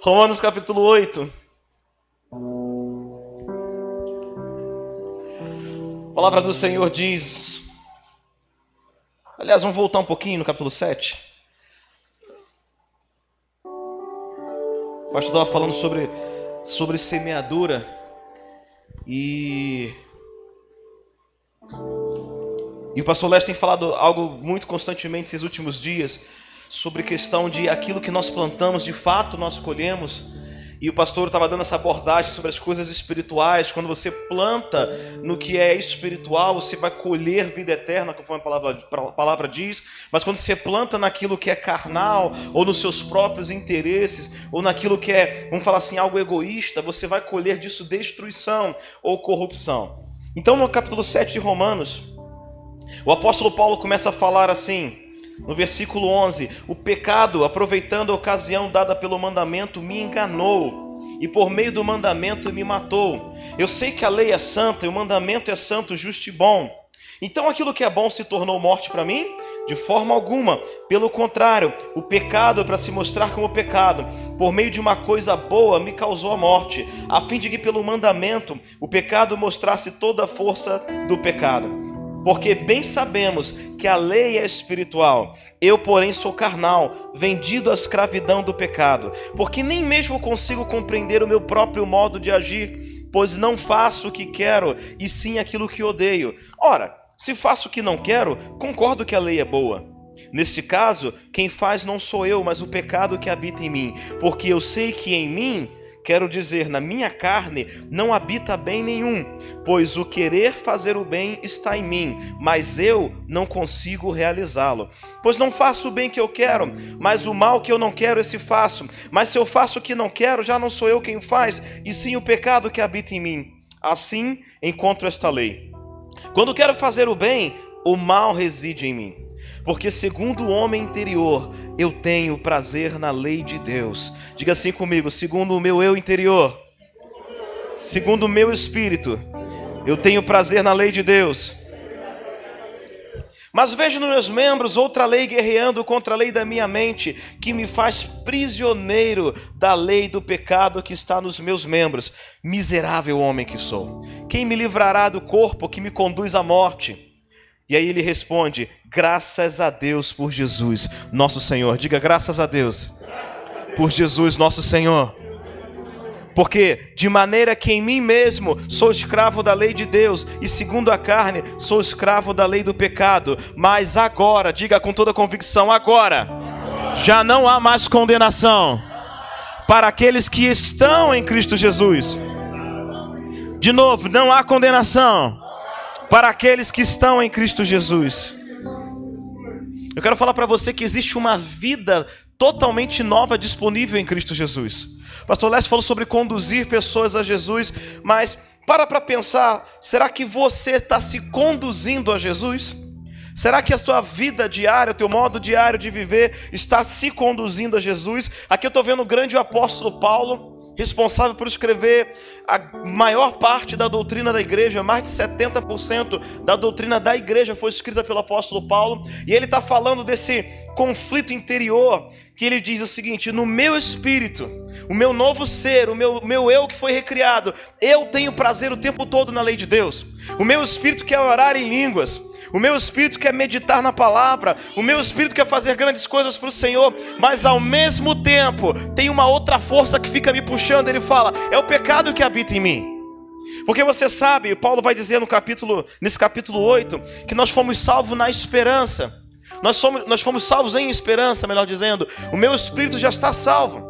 Romanos capítulo 8. A palavra do Senhor diz. Aliás, vamos voltar um pouquinho no capítulo 7. O pastor estava falando sobre, sobre semeadura e. E o pastor Leste tem falado algo muito constantemente esses últimos dias sobre questão de aquilo que nós plantamos, de fato nós colhemos. E o pastor estava dando essa abordagem sobre as coisas espirituais. Quando você planta no que é espiritual, você vai colher vida eterna, conforme a palavra, a palavra diz. Mas quando você planta naquilo que é carnal, ou nos seus próprios interesses, ou naquilo que é, vamos falar assim, algo egoísta, você vai colher disso destruição ou corrupção. Então, no capítulo 7 de Romanos, o apóstolo Paulo começa a falar assim. No versículo 11: O pecado, aproveitando a ocasião dada pelo mandamento, me enganou, e por meio do mandamento me matou. Eu sei que a lei é santa e o mandamento é santo, justo e bom. Então aquilo que é bom se tornou morte para mim? De forma alguma. Pelo contrário, o pecado é para se mostrar como pecado. Por meio de uma coisa boa me causou a morte, a fim de que pelo mandamento o pecado mostrasse toda a força do pecado. Porque bem sabemos que a lei é espiritual, eu, porém, sou carnal, vendido à escravidão do pecado, porque nem mesmo consigo compreender o meu próprio modo de agir, pois não faço o que quero, e sim aquilo que odeio. Ora, se faço o que não quero, concordo que a lei é boa. Neste caso, quem faz não sou eu, mas o pecado que habita em mim, porque eu sei que em mim Quero dizer, na minha carne não habita bem nenhum, pois o querer fazer o bem está em mim, mas eu não consigo realizá-lo. Pois não faço o bem que eu quero, mas o mal que eu não quero, esse faço. Mas se eu faço o que não quero, já não sou eu quem faz, e sim o pecado que habita em mim. Assim encontro esta lei. Quando quero fazer o bem, o mal reside em mim. Porque segundo o homem interior, eu tenho prazer na lei de Deus. Diga assim comigo: segundo o meu eu interior, segundo o meu espírito, eu tenho prazer na lei de Deus. Mas vejo nos meus membros outra lei guerreando contra a lei da minha mente, que me faz prisioneiro da lei do pecado que está nos meus membros. Miserável homem que sou. Quem me livrará do corpo que me conduz à morte? E aí ele responde: graças a Deus por Jesus, nosso Senhor. Diga graças a Deus, por Jesus, nosso Senhor. Porque de maneira que em mim mesmo sou escravo da lei de Deus, e segundo a carne sou escravo da lei do pecado, mas agora, diga com toda convicção, agora já não há mais condenação para aqueles que estão em Cristo Jesus. De novo, não há condenação para aqueles que estão em Cristo Jesus. Eu quero falar para você que existe uma vida totalmente nova disponível em Cristo Jesus. O pastor Leste falou sobre conduzir pessoas a Jesus, mas para para pensar, será que você está se conduzindo a Jesus? Será que a sua vida diária, o teu modo diário de viver está se conduzindo a Jesus? Aqui eu estou vendo o grande apóstolo Paulo, responsável por escrever a maior parte da doutrina da igreja, mais de 70% da doutrina da igreja foi escrita pelo apóstolo Paulo, e ele está falando desse conflito interior, que ele diz o seguinte: no meu espírito, o meu novo ser, o meu, meu eu que foi recriado, eu tenho prazer o tempo todo na lei de Deus, o meu espírito quer orar em línguas, o meu espírito quer meditar na palavra, o meu espírito quer fazer grandes coisas para o Senhor, mas ao mesmo tempo tem uma outra força que fica me puxando. Ele fala: é o pecado que habita em mim. Porque você sabe, Paulo vai dizer no capítulo, nesse capítulo 8, que nós fomos salvos na esperança. Nós, somos, nós fomos salvos em esperança, melhor dizendo. O meu espírito já está salvo.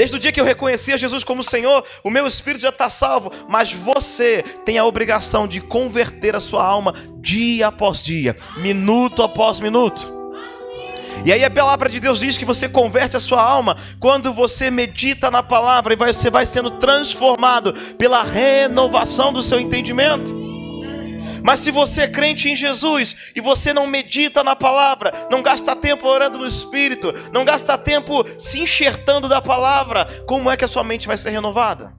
Desde o dia que eu reconheci a Jesus como Senhor, o meu espírito já está salvo. Mas você tem a obrigação de converter a sua alma dia após dia, minuto após minuto. E aí a palavra de Deus diz que você converte a sua alma quando você medita na palavra e você vai sendo transformado pela renovação do seu entendimento. Mas se você é crente em Jesus e você não medita na palavra, não gasta tempo orando no Espírito, não gasta tempo se enxertando da palavra, como é que a sua mente vai ser renovada?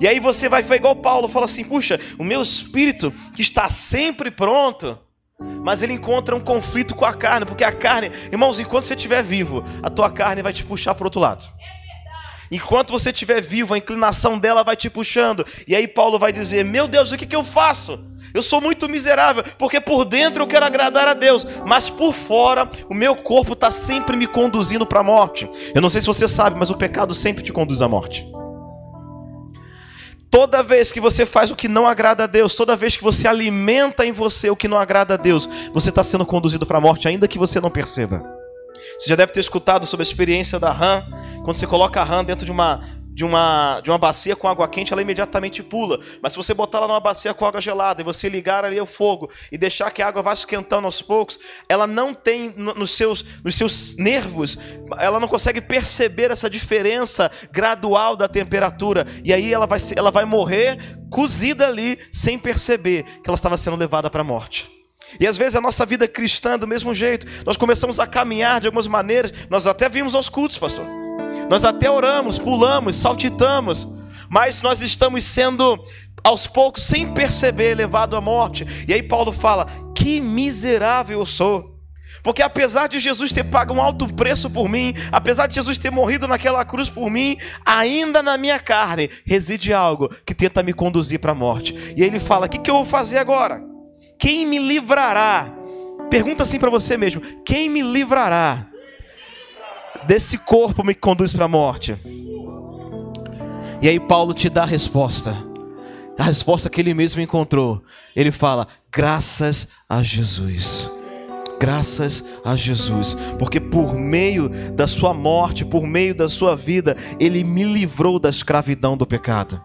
E aí você vai foi igual Paulo, fala assim: puxa, o meu espírito que está sempre pronto, mas ele encontra um conflito com a carne, porque a carne, irmãos, enquanto você estiver vivo, a tua carne vai te puxar para o outro lado. Enquanto você estiver vivo, a inclinação dela vai te puxando. E aí Paulo vai dizer: Meu Deus, o que, que eu faço? Eu sou muito miserável, porque por dentro eu quero agradar a Deus, mas por fora o meu corpo está sempre me conduzindo para a morte. Eu não sei se você sabe, mas o pecado sempre te conduz à morte. Toda vez que você faz o que não agrada a Deus, toda vez que você alimenta em você o que não agrada a Deus, você está sendo conduzido para a morte, ainda que você não perceba. Você já deve ter escutado sobre a experiência da rã, quando você coloca a rã dentro de uma de uma, de uma bacia com água quente, ela imediatamente pula. Mas se você botar ela numa bacia com água gelada e você ligar ali o fogo e deixar que a água vá esquentando aos poucos, ela não tem nos seus, nos seus nervos, ela não consegue perceber essa diferença gradual da temperatura. E aí ela vai, ela vai morrer cozida ali sem perceber que ela estava sendo levada para a morte. E às vezes a nossa vida cristã, do mesmo jeito, nós começamos a caminhar de algumas maneiras, nós até vimos aos cultos, pastor. Nós até oramos, pulamos, saltitamos, mas nós estamos sendo aos poucos, sem perceber, levado à morte. E aí Paulo fala: "Que miserável eu sou". Porque apesar de Jesus ter pago um alto preço por mim, apesar de Jesus ter morrido naquela cruz por mim, ainda na minha carne reside algo que tenta me conduzir para a morte. E aí ele fala: "O que, que eu vou fazer agora? Quem me livrará?" Pergunta assim para você mesmo: quem me livrará desse corpo me conduz para a morte. E aí Paulo te dá a resposta. A resposta que ele mesmo encontrou. Ele fala: graças a Jesus. Graças a Jesus, porque por meio da sua morte, por meio da sua vida, ele me livrou da escravidão do pecado.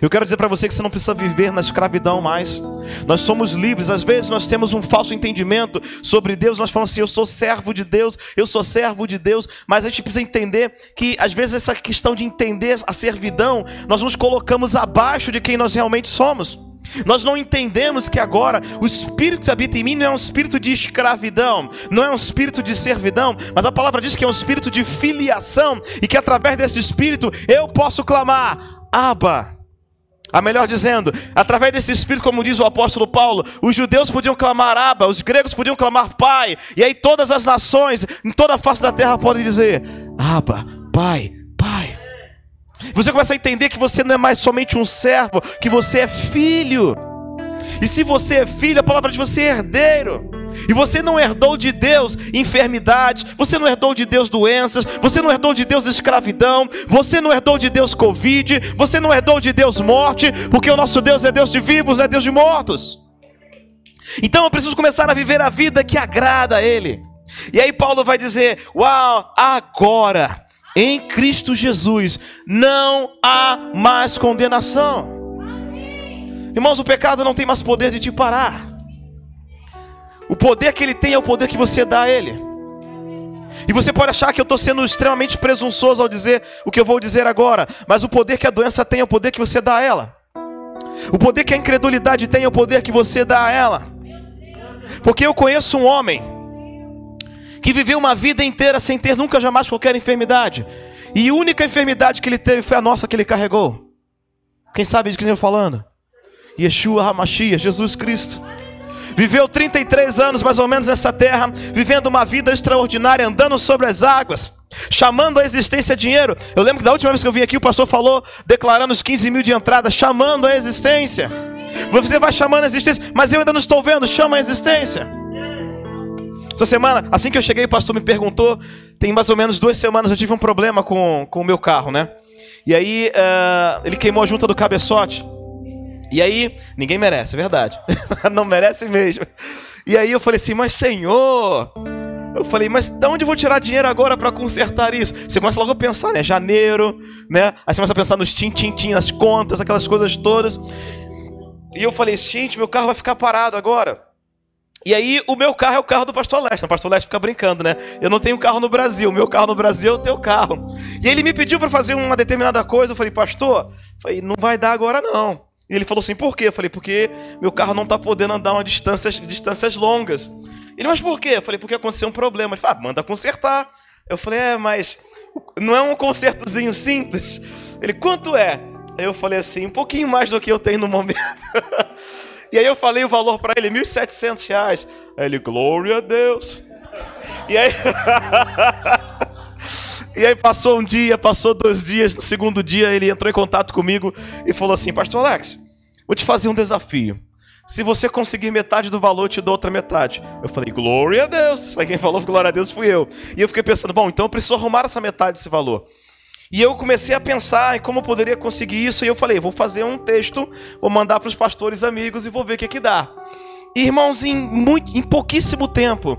Eu quero dizer para você que você não precisa viver na escravidão mais. Nós somos livres. Às vezes nós temos um falso entendimento sobre Deus. Nós falamos assim: eu sou servo de Deus, eu sou servo de Deus. Mas a gente precisa entender que às vezes essa questão de entender a servidão, nós nos colocamos abaixo de quem nós realmente somos. Nós não entendemos que agora o espírito que habita em mim não é um espírito de escravidão, não é um espírito de servidão, mas a palavra diz que é um espírito de filiação e que através desse espírito eu posso clamar: Abba. A melhor dizendo, através desse espírito, como diz o apóstolo Paulo, os judeus podiam clamar Abba, os gregos podiam clamar Pai, e aí todas as nações, em toda a face da terra, podem dizer: Abba, Pai, Pai. Você começa a entender que você não é mais somente um servo, que você é filho. E se você é filho, a palavra de você é herdeiro. E você não herdou de Deus enfermidades, você não herdou de Deus doenças, você não herdou de Deus escravidão, você não herdou de Deus Covid, você não herdou de Deus morte, porque o nosso Deus é Deus de vivos, não é Deus de mortos. Então eu preciso começar a viver a vida que agrada a Ele. E aí Paulo vai dizer: Uau, agora em Cristo Jesus não há mais condenação. Irmãos, o pecado não tem mais poder de te parar. O poder que ele tem é o poder que você dá a ele. E você pode achar que eu estou sendo extremamente presunçoso ao dizer o que eu vou dizer agora, mas o poder que a doença tem é o poder que você dá a ela. O poder que a incredulidade tem é o poder que você dá a ela. Porque eu conheço um homem que viveu uma vida inteira sem ter nunca jamais qualquer enfermidade. E a única enfermidade que ele teve foi a nossa que ele carregou. Quem sabe de quem eu estou falando? Yeshua HaMashiach, Jesus Cristo. Viveu 33 anos mais ou menos nessa terra, vivendo uma vida extraordinária, andando sobre as águas, chamando a existência dinheiro. Eu lembro que da última vez que eu vim aqui, o pastor falou, declarando os 15 mil de entrada, chamando a existência. Você vai chamando a existência, mas eu ainda não estou vendo, chama a existência. Essa semana, assim que eu cheguei, o pastor me perguntou, tem mais ou menos duas semanas eu tive um problema com, com o meu carro, né? E aí uh, ele queimou a junta do cabeçote. E aí, ninguém merece, é verdade. não merece mesmo. E aí eu falei assim, mas Senhor. Eu falei, mas de onde vou tirar dinheiro agora para consertar isso? Você começa logo a pensar, né? Janeiro, né? Aí você começa a pensar nos tim-tim-tim, nas contas, aquelas coisas todas. E eu falei, gente, meu carro vai ficar parado agora. E aí, o meu carro é o carro do Pastor Leste. O Pastor Leste fica brincando, né? Eu não tenho carro no Brasil. O meu carro no Brasil é o teu carro. E ele me pediu para fazer uma determinada coisa. Eu falei, Pastor, eu falei, não vai dar agora não. E ele falou assim: por quê? Eu falei: porque meu carro não está podendo andar uma distâncias, distâncias longas. Ele, mas por quê? Eu falei: porque aconteceu um problema. Ele falou: ah, manda consertar. Eu falei: é, mas não é um consertozinho simples? Ele: quanto é? Eu falei assim: um pouquinho mais do que eu tenho no momento. e aí eu falei o valor para ele: 1.700 reais. Aí ele: glória a Deus. E aí. E aí passou um dia, passou dois dias, no segundo dia ele entrou em contato comigo e falou assim: Pastor Alex, vou te fazer um desafio. Se você conseguir metade do valor, eu te dou outra metade. Eu falei, glória a Deus. Aí quem falou glória a Deus fui eu. E eu fiquei pensando, bom, então eu preciso arrumar essa metade desse valor. E eu comecei a pensar em como eu poderia conseguir isso. E eu falei, vou fazer um texto, vou mandar para os pastores amigos e vou ver o que, que dá. E, irmãos, em, muito, em pouquíssimo tempo,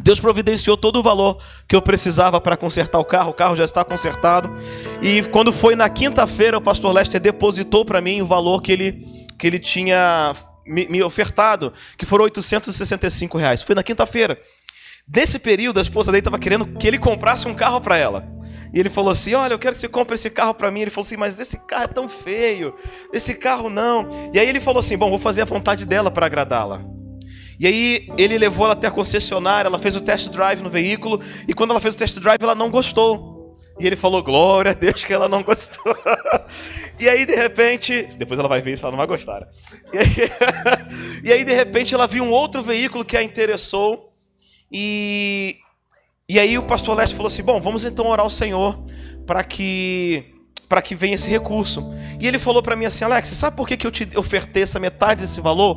Deus providenciou todo o valor que eu precisava para consertar o carro. O carro já está consertado. E quando foi na quinta-feira, o pastor Lester depositou para mim o valor que ele, que ele tinha me, me ofertado, que foram 865 reais. Foi na quinta-feira. Nesse período, a esposa dele estava querendo que ele comprasse um carro para ela. E ele falou assim: Olha, eu quero que você compre esse carro para mim. Ele falou assim: Mas esse carro é tão feio. Esse carro não. E aí ele falou assim: Bom, vou fazer a vontade dela para agradá-la. E aí ele levou ela até a concessionária, ela fez o test drive no veículo. E quando ela fez o test drive, ela não gostou. E ele falou, glória a Deus que ela não gostou. e aí, de repente, depois ela vai ver se ela não vai gostar. Né? E aí, e aí, de repente, ela viu um outro veículo que a interessou. E, e aí o pastor Leste falou assim: Bom, vamos então orar ao Senhor para que para que venha esse recurso. E ele falou para mim assim: Alex, sabe por que, que eu te ofertei essa metade desse valor?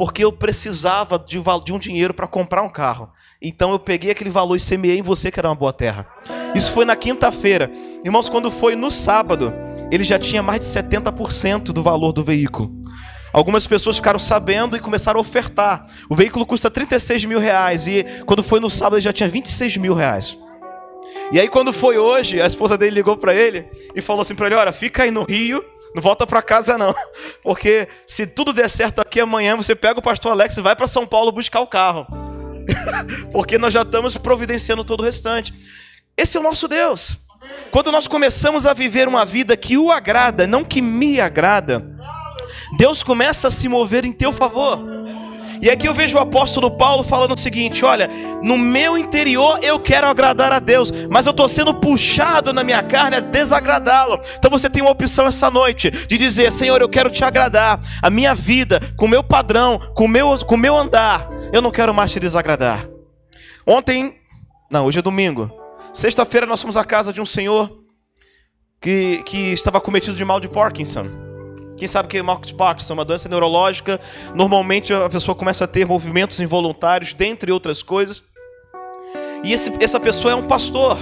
Porque eu precisava de, de um dinheiro para comprar um carro. Então eu peguei aquele valor e semeei em você que era uma boa terra. Isso foi na quinta-feira. Irmãos, quando foi no sábado, ele já tinha mais de 70% do valor do veículo. Algumas pessoas ficaram sabendo e começaram a ofertar. O veículo custa 36 mil reais e quando foi no sábado ele já tinha 26 mil reais. E aí quando foi hoje, a esposa dele ligou para ele e falou assim para ele: olha, fica aí no Rio, não volta para casa não, porque se tudo der certo aqui amanhã você pega o pastor Alex e vai para São Paulo buscar o carro, porque nós já estamos providenciando todo o restante. Esse é o nosso Deus. Quando nós começamos a viver uma vida que o agrada, não que me agrada, Deus começa a se mover em teu favor. E aqui eu vejo o apóstolo Paulo falando o seguinte: olha, no meu interior eu quero agradar a Deus, mas eu estou sendo puxado na minha carne a desagradá-lo. Então você tem uma opção essa noite de dizer: Senhor, eu quero te agradar, a minha vida, com o meu padrão, com o meu, com meu andar, eu não quero mais te desagradar. Ontem, não, hoje é domingo. Sexta-feira nós fomos à casa de um senhor que, que estava cometido de mal de Parkinson. Quem sabe que é de Parkinson, uma doença neurológica. Normalmente a pessoa começa a ter movimentos involuntários, dentre outras coisas. E esse, essa pessoa é um pastor.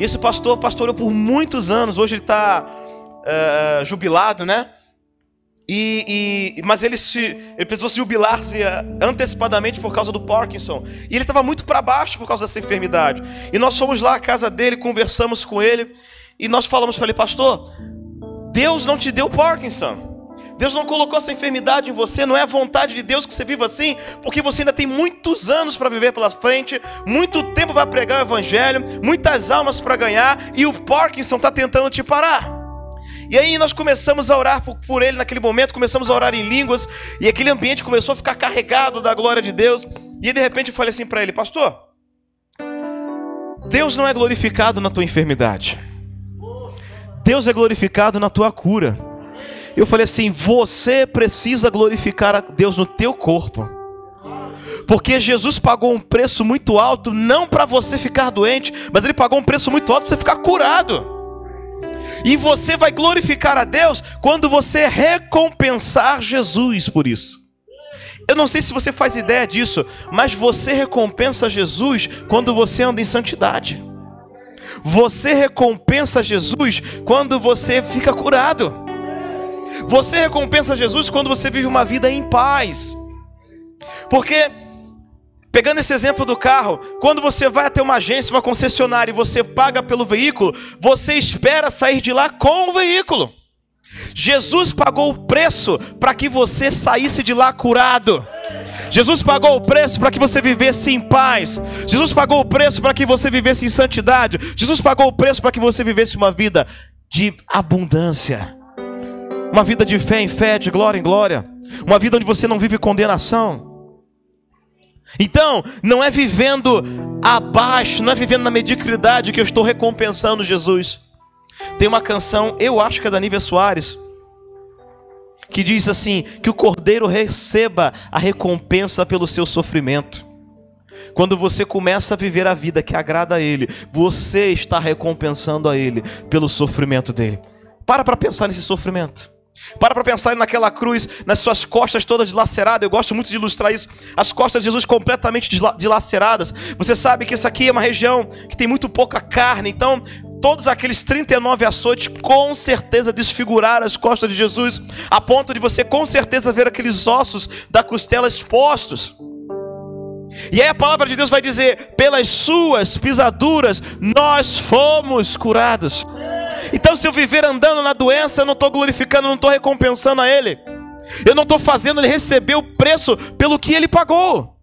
E esse pastor pastoreou por muitos anos. Hoje ele está uh, eh, jubilado, né? E, e, mas ele, se, ele precisou se jubilar-se eh, antecipadamente por causa do Parkinson. E ele estava muito para baixo por causa dessa enfermidade. E nós fomos lá à casa dele, conversamos com ele. E nós falamos para ele, pastor, Deus não te deu Parkinson. Deus não colocou essa enfermidade em você, não é a vontade de Deus que você viva assim, porque você ainda tem muitos anos para viver pela frente, muito tempo para pregar o Evangelho, muitas almas para ganhar, e o Parkinson está tentando te parar. E aí nós começamos a orar por, ele naquele momento, começamos a orar em línguas, e aquele ambiente começou a ficar carregado da glória de Deus. E de repente eu falei assim para ele, pastor, Deus não é glorificado na tua enfermidade. Deus é glorificado na tua cura. Eu falei assim: você precisa glorificar a Deus no teu corpo. Porque Jesus pagou um preço muito alto, não para você ficar doente, mas ele pagou um preço muito alto para você ficar curado. E você vai glorificar a Deus quando você recompensar Jesus por isso. Eu não sei se você faz ideia disso, mas você recompensa Jesus quando você anda em santidade. Você recompensa Jesus quando você fica curado. Você recompensa Jesus quando você vive uma vida em paz. Porque Pegando esse exemplo do carro, quando você vai até uma agência, uma concessionária e você paga pelo veículo, você espera sair de lá com o veículo. Jesus pagou o preço para que você saísse de lá curado. Jesus pagou o preço para que você vivesse em paz. Jesus pagou o preço para que você vivesse em santidade. Jesus pagou o preço para que você vivesse uma vida de abundância. Uma vida de fé em fé, de glória em glória. Uma vida onde você não vive condenação. Então, não é vivendo abaixo, não é vivendo na mediocridade que eu estou recompensando Jesus. Tem uma canção, eu acho que é da Nívia Soares, que diz assim: que o cordeiro receba a recompensa pelo seu sofrimento. Quando você começa a viver a vida que agrada a Ele, você está recompensando a Ele pelo sofrimento dele. Para para pensar nesse sofrimento. Para para pensar naquela cruz, nas suas costas todas dilaceradas. Eu gosto muito de ilustrar isso. As costas de Jesus completamente dilaceradas. Você sabe que isso aqui é uma região que tem muito pouca carne. Então, todos aqueles 39 açoites com certeza desfiguraram as costas de Jesus, a ponto de você com certeza ver aqueles ossos da costela expostos. E aí a palavra de Deus vai dizer: pelas suas pisaduras nós fomos curados. Então, se eu viver andando na doença, eu não estou glorificando, não estou recompensando a Ele. Eu não estou fazendo Ele receber o preço pelo que Ele pagou.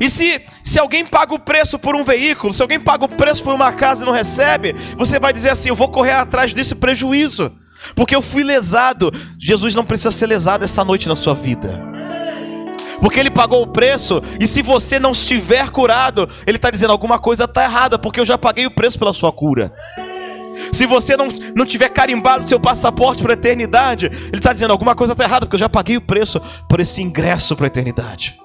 E se, se alguém paga o preço por um veículo, se alguém paga o preço por uma casa e não recebe, você vai dizer assim: eu vou correr atrás desse prejuízo, porque eu fui lesado. Jesus não precisa ser lesado essa noite na sua vida porque ele pagou o preço, e se você não estiver curado, ele está dizendo alguma coisa está errada, porque eu já paguei o preço pela sua cura. Se você não, não tiver carimbado seu passaporte para a eternidade, ele está dizendo alguma coisa está errada, porque eu já paguei o preço por esse ingresso para a eternidade.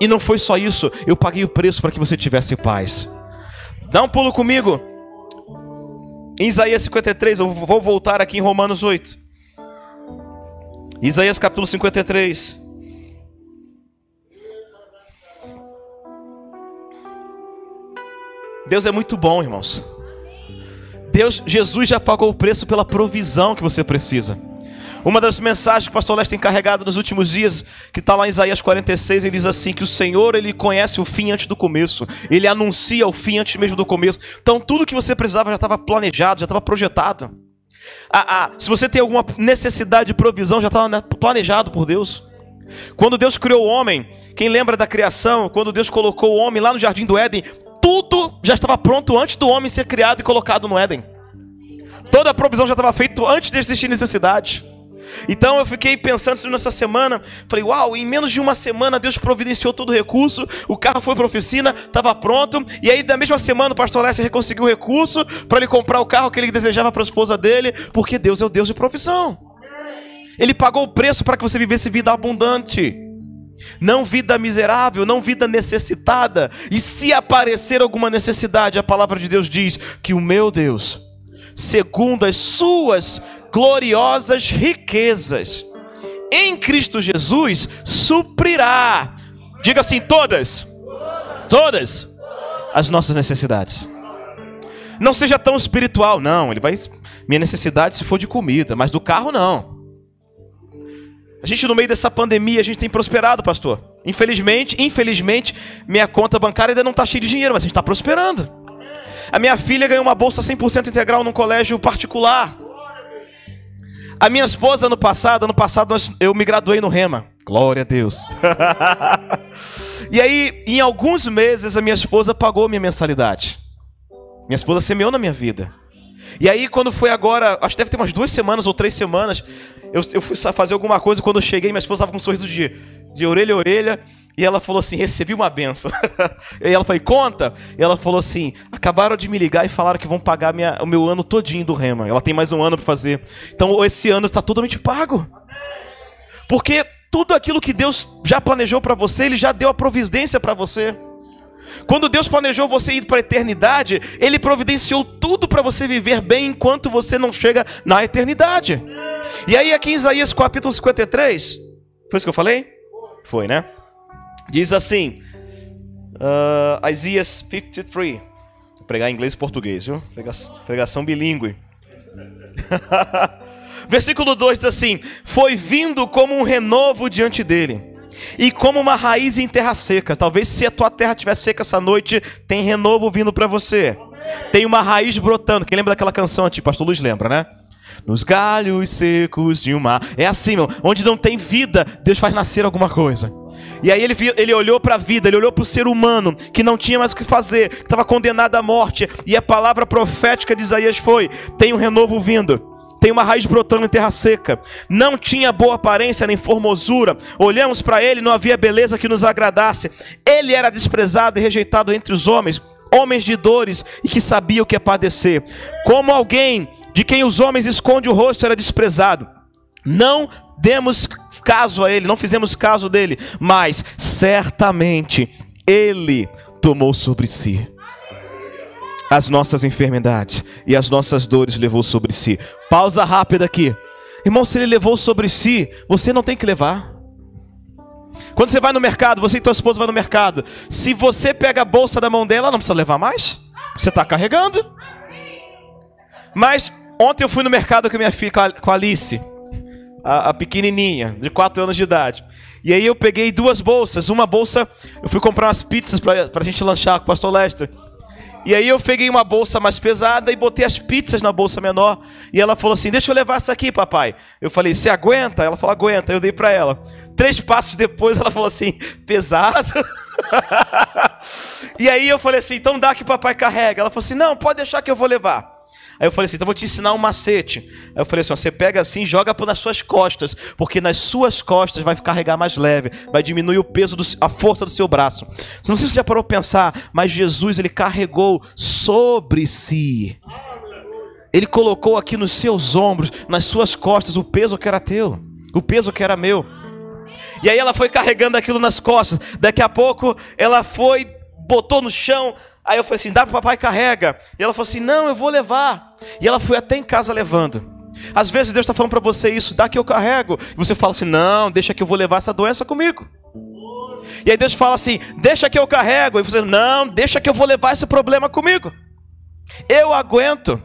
E não foi só isso, eu paguei o preço para que você tivesse paz. Dá um pulo comigo. Em Isaías 53, eu vou voltar aqui em Romanos 8. Isaías capítulo 53. Deus é muito bom, irmãos. Deus, Jesus já pagou o preço pela provisão que você precisa. Uma das mensagens que o pastor Leste tem carregado nos últimos dias, que está lá em Isaías 46, ele diz assim: que o Senhor ele conhece o fim antes do começo, ele anuncia o fim antes mesmo do começo. Então tudo que você precisava já estava planejado, já estava projetado. Ah, ah, se você tem alguma necessidade de provisão, já estava né, planejado por Deus. Quando Deus criou o homem, quem lembra da criação, quando Deus colocou o homem lá no jardim do Éden, tudo já estava pronto antes do homem ser criado e colocado no Éden. Toda a provisão já estava feita antes de existir necessidade. Então eu fiquei pensando isso nessa semana. Falei, uau, em menos de uma semana Deus providenciou todo o recurso. O carro foi para a oficina, estava pronto. E aí, na mesma semana, o pastor Lester conseguiu o recurso para ele comprar o carro que ele desejava para a esposa dele, porque Deus é o Deus de provisão. Ele pagou o preço para que você vivesse vida abundante não vida miserável, não vida necessitada. E se aparecer alguma necessidade, a palavra de Deus diz que o meu Deus, segundo as suas gloriosas riquezas, em Cristo Jesus, suprirá. Diga assim: todas, todas as nossas necessidades. Não seja tão espiritual, não. Ele vai. Minha necessidade se for de comida, mas do carro não. A gente, no meio dessa pandemia, a gente tem prosperado, pastor. Infelizmente, infelizmente, minha conta bancária ainda não está cheia de dinheiro, mas a gente está prosperando. A minha filha ganhou uma bolsa 100% integral num colégio particular. A minha esposa, no passado, ano passado, eu me graduei no Rema. Glória a Deus. e aí, em alguns meses, a minha esposa pagou minha mensalidade. Minha esposa semeou na minha vida. E aí, quando foi agora, acho que deve ter umas duas semanas ou três semanas, eu, eu fui fazer alguma coisa. Quando eu cheguei, minha esposa estava com um sorriso de, de orelha a orelha. E ela falou assim: recebi uma benção. e ela falou: conta. E ela falou assim: acabaram de me ligar e falaram que vão pagar minha, o meu ano todinho do Rema. Ela tem mais um ano para fazer. Então esse ano está totalmente pago. Porque tudo aquilo que Deus já planejou para você, Ele já deu a providência para você. Quando Deus planejou você ir para a eternidade, Ele providenciou tudo para você viver bem enquanto você não chega na eternidade. E aí, aqui em Isaías capítulo 53, foi isso que eu falei? Foi, né? Diz assim, uh, Isaías 53. Vou pregar em inglês e português, viu? Pregação bilíngue. Versículo 2 diz assim: Foi vindo como um renovo diante dele e como uma raiz em terra seca. Talvez se a tua terra estiver seca essa noite, tem renovo vindo para você. Tem uma raiz brotando. Quem lembra daquela canção antiga? Pastor Luiz lembra, né? Nos galhos secos de um mar. É assim, meu. Onde não tem vida, Deus faz nascer alguma coisa. E aí ele, ele olhou para a vida, ele olhou para o ser humano que não tinha mais o que fazer, que estava condenado à morte. E a palavra profética de Isaías foi: tem um renovo vindo tem uma raiz brotando em terra seca. Não tinha boa aparência nem formosura. Olhamos para ele, não havia beleza que nos agradasse. Ele era desprezado e rejeitado entre os homens, homens de dores e que sabia o que é padecer. Como alguém de quem os homens escondem o rosto era desprezado. Não demos caso a ele, não fizemos caso dele, mas certamente Ele tomou sobre si as nossas enfermidades e as nossas dores levou sobre si. Pausa rápida aqui. Irmão, se ele levou sobre si, você não tem que levar. Quando você vai no mercado, você e tua esposa vão no mercado. Se você pega a bolsa da mão dela, não precisa levar mais. Você está carregando. Mas ontem eu fui no mercado com a minha filha, com a Alice, a, a pequenininha, de 4 anos de idade. E aí eu peguei duas bolsas. Uma bolsa, eu fui comprar umas pizzas para a gente lanchar com o pastor Lester. E aí eu peguei uma bolsa mais pesada e botei as pizzas na bolsa menor. E ela falou assim: Deixa eu levar essa aqui, papai. Eu falei: Você aguenta? Ela falou: Aguenta. Eu dei para ela. Três passos depois ela falou assim: Pesado. e aí eu falei assim: Então dá que papai carrega. Ela falou assim: Não, pode deixar que eu vou levar. Aí eu falei assim: então vou te ensinar um macete. Aí eu falei assim: você pega assim, joga nas suas costas, porque nas suas costas vai carregar mais leve, vai diminuir o peso, do, a força do seu braço. Não sei se você já parou para pensar, mas Jesus ele carregou sobre si. Ele colocou aqui nos seus ombros, nas suas costas, o peso que era teu, o peso que era meu. E aí ela foi carregando aquilo nas costas. Daqui a pouco ela foi, botou no chão, Aí eu falei assim: dá para papai carrega. E ela falou assim: não, eu vou levar. E ela foi até em casa levando. Às vezes Deus está falando para você isso, dá que eu carrego. E você fala assim: não, deixa que eu vou levar essa doença comigo. E aí Deus fala assim: deixa que eu carrego. E você, não, deixa que eu vou levar esse problema comigo. Eu aguento.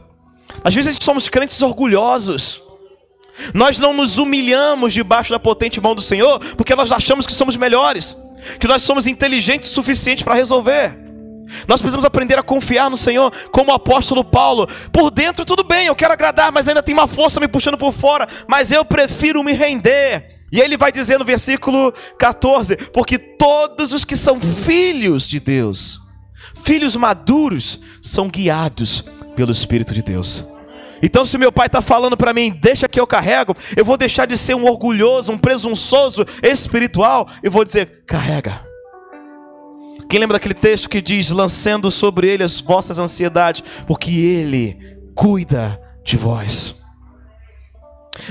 Às vezes somos crentes orgulhosos. Nós não nos humilhamos debaixo da potente mão do Senhor, porque nós achamos que somos melhores, que nós somos inteligentes o suficiente para resolver. Nós precisamos aprender a confiar no Senhor, como o apóstolo Paulo. Por dentro tudo bem, eu quero agradar, mas ainda tem uma força me puxando por fora, mas eu prefiro me render. E ele vai dizer no versículo 14: Porque todos os que são filhos de Deus, filhos maduros, são guiados pelo Espírito de Deus. Então, se meu pai está falando para mim, deixa que eu carrego, eu vou deixar de ser um orgulhoso, um presunçoso espiritual, e vou dizer, carrega. Quem lembra daquele texto que diz: lançando sobre ele as vossas ansiedades, porque ele cuida de vós.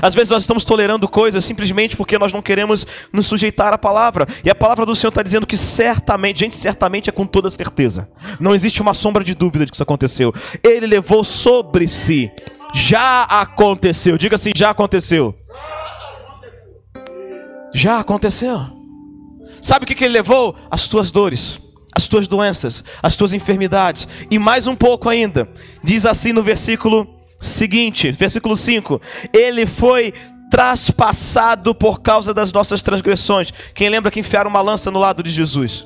Às vezes nós estamos tolerando coisas simplesmente porque nós não queremos nos sujeitar à palavra. E a palavra do Senhor está dizendo que certamente, gente, certamente é com toda certeza. Não existe uma sombra de dúvida de que isso aconteceu. Ele levou sobre si. Já aconteceu. Diga assim: já aconteceu. Já aconteceu. Sabe o que, que ele levou? As tuas dores as tuas doenças, as tuas enfermidades, e mais um pouco ainda. Diz assim no versículo seguinte, versículo 5: Ele foi traspassado por causa das nossas transgressões. Quem lembra que enfiaram uma lança no lado de Jesus?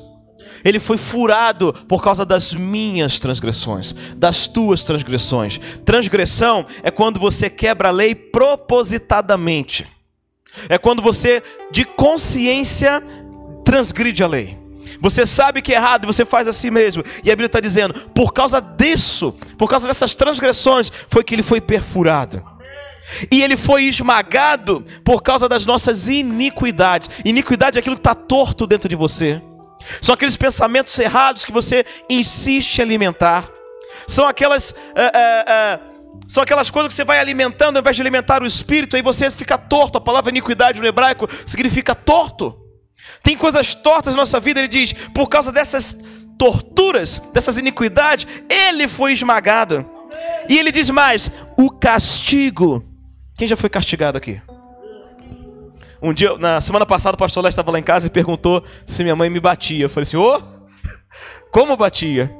Ele foi furado por causa das minhas transgressões, das tuas transgressões. Transgressão é quando você quebra a lei propositadamente. É quando você, de consciência, transgride a lei. Você sabe que é errado e você faz assim mesmo. E a Bíblia está dizendo: por causa disso, por causa dessas transgressões, foi que ele foi perfurado. E ele foi esmagado por causa das nossas iniquidades. Iniquidade é aquilo que está torto dentro de você. São aqueles pensamentos errados que você insiste em alimentar. São aquelas. Uh, uh, uh, são aquelas coisas que você vai alimentando ao invés de alimentar o espírito, aí você fica torto. A palavra iniquidade no hebraico significa torto. Tem coisas tortas na nossa vida, ele diz, por causa dessas torturas, dessas iniquidades, ele foi esmagado. E ele diz mais: o castigo. Quem já foi castigado aqui? Um dia, na semana passada, o pastor Léo estava lá em casa e perguntou se minha mãe me batia. Eu falei assim: ô, oh, como batia?